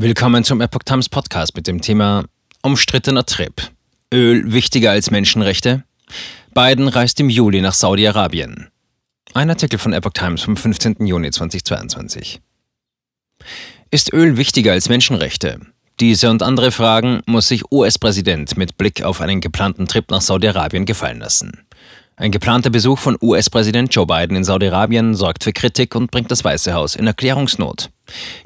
Willkommen zum Epoch Times Podcast mit dem Thema Umstrittener Trip. Öl wichtiger als Menschenrechte? Biden reist im Juli nach Saudi-Arabien. Ein Artikel von Epoch Times vom 15. Juni 2022. Ist Öl wichtiger als Menschenrechte? Diese und andere Fragen muss sich US-Präsident mit Blick auf einen geplanten Trip nach Saudi-Arabien gefallen lassen. Ein geplanter Besuch von US-Präsident Joe Biden in Saudi-Arabien sorgt für Kritik und bringt das Weiße Haus in Erklärungsnot.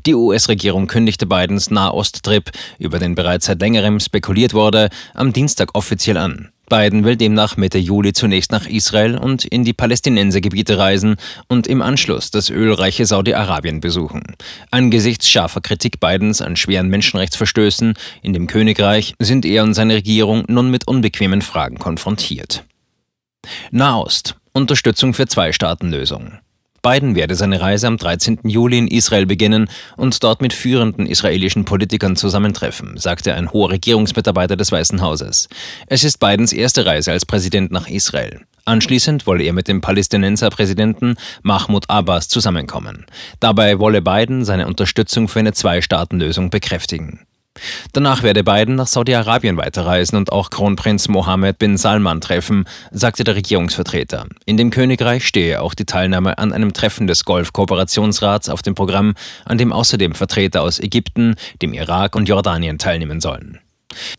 Die US-Regierung kündigte Bidens Nahost-Trip, über den bereits seit längerem spekuliert wurde, am Dienstag offiziell an. Biden will demnach Mitte Juli zunächst nach Israel und in die Palästinensergebiete reisen und im Anschluss das ölreiche Saudi-Arabien besuchen. Angesichts scharfer Kritik Bidens an schweren Menschenrechtsverstößen in dem Königreich sind er und seine Regierung nun mit unbequemen Fragen konfrontiert. Nahost. Unterstützung für Zwei-Staaten-Lösung. Biden werde seine Reise am 13. Juli in Israel beginnen und dort mit führenden israelischen Politikern zusammentreffen, sagte ein hoher Regierungsmitarbeiter des Weißen Hauses. Es ist Bidens erste Reise als Präsident nach Israel. Anschließend wolle er mit dem Palästinenser-Präsidenten Mahmoud Abbas zusammenkommen. Dabei wolle Biden seine Unterstützung für eine Zwei-Staaten-Lösung bekräftigen. Danach werde Biden nach Saudi-Arabien weiterreisen und auch Kronprinz Mohammed bin Salman treffen, sagte der Regierungsvertreter. In dem Königreich stehe auch die Teilnahme an einem Treffen des Golf-Kooperationsrats auf dem Programm, an dem außerdem Vertreter aus Ägypten, dem Irak und Jordanien teilnehmen sollen.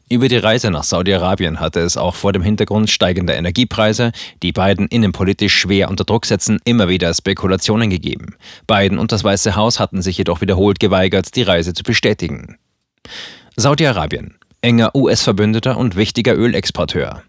Über die Reise nach Saudi-Arabien hatte es auch vor dem Hintergrund steigender Energiepreise, die Biden innenpolitisch schwer unter Druck setzen, immer wieder Spekulationen gegeben. Biden und das Weiße Haus hatten sich jedoch wiederholt geweigert, die Reise zu bestätigen. Saudi-Arabien, enger US-Verbündeter und wichtiger Ölexporteur.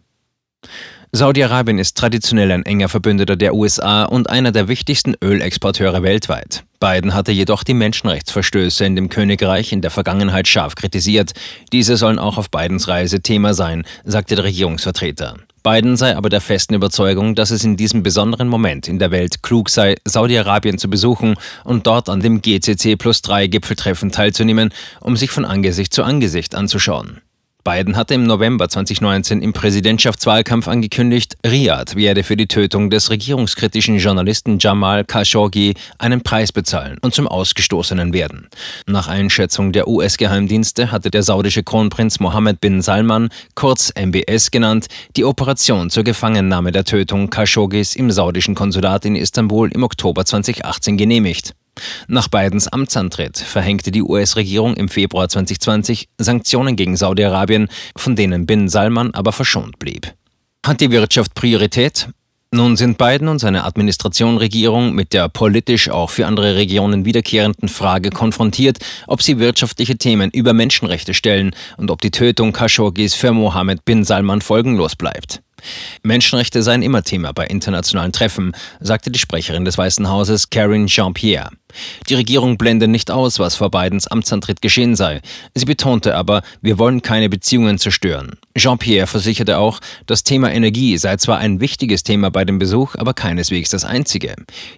Saudi-Arabien ist traditionell ein enger Verbündeter der USA und einer der wichtigsten Ölexporteure weltweit. Biden hatte jedoch die Menschenrechtsverstöße in dem Königreich in der Vergangenheit scharf kritisiert. Diese sollen auch auf Bidens Reise Thema sein, sagte der Regierungsvertreter. Biden sei aber der festen Überzeugung, dass es in diesem besonderen Moment in der Welt klug sei, Saudi-Arabien zu besuchen und dort an dem GCC plus 3 Gipfeltreffen teilzunehmen, um sich von Angesicht zu Angesicht anzuschauen. Biden hatte im November 2019 im Präsidentschaftswahlkampf angekündigt, Riyadh werde für die Tötung des regierungskritischen Journalisten Jamal Khashoggi einen Preis bezahlen und zum Ausgestoßenen werden. Nach Einschätzung der US-Geheimdienste hatte der saudische Kronprinz Mohammed bin Salman, kurz MBS genannt, die Operation zur Gefangennahme der Tötung Khashoggis im saudischen Konsulat in Istanbul im Oktober 2018 genehmigt. Nach Bidens Amtsantritt verhängte die US-Regierung im Februar 2020 Sanktionen gegen Saudi-Arabien, von denen Bin Salman aber verschont blieb. Hat die Wirtschaft Priorität? Nun sind Biden und seine Administration Regierung mit der politisch auch für andere Regionen wiederkehrenden Frage konfrontiert, ob sie wirtschaftliche Themen über Menschenrechte stellen und ob die Tötung Khashoggis für Mohammed bin Salman folgenlos bleibt. Menschenrechte seien immer Thema bei internationalen Treffen, sagte die Sprecherin des Weißen Hauses Karine Jean-Pierre. Die Regierung blende nicht aus, was vor Bidens Amtsantritt geschehen sei. Sie betonte aber, wir wollen keine Beziehungen zerstören. Jean-Pierre versicherte auch, das Thema Energie sei zwar ein wichtiges Thema bei dem Besuch, aber keineswegs das einzige.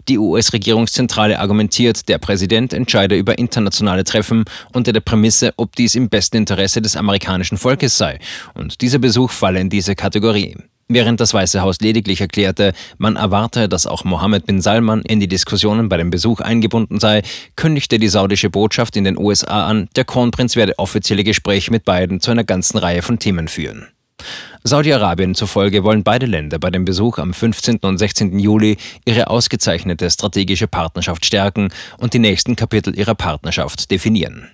Die US-Regierungszentrale argumentiert, der Präsident entscheide über internationale Treffen unter der Prämisse, ob dies im besten Interesse des amerikanischen Volkes sei. Und dieser Besuch falle in diese Kategorie. Während das Weiße Haus lediglich erklärte, man erwarte, dass auch Mohammed bin Salman in die Diskussionen bei dem Besuch eingebunden sei, kündigte die saudische Botschaft in den USA an, der Kronprinz werde offizielle Gespräche mit beiden zu einer ganzen Reihe von Themen führen. Saudi-Arabien zufolge wollen beide Länder bei dem Besuch am 15. und 16. Juli ihre ausgezeichnete strategische Partnerschaft stärken und die nächsten Kapitel ihrer Partnerschaft definieren.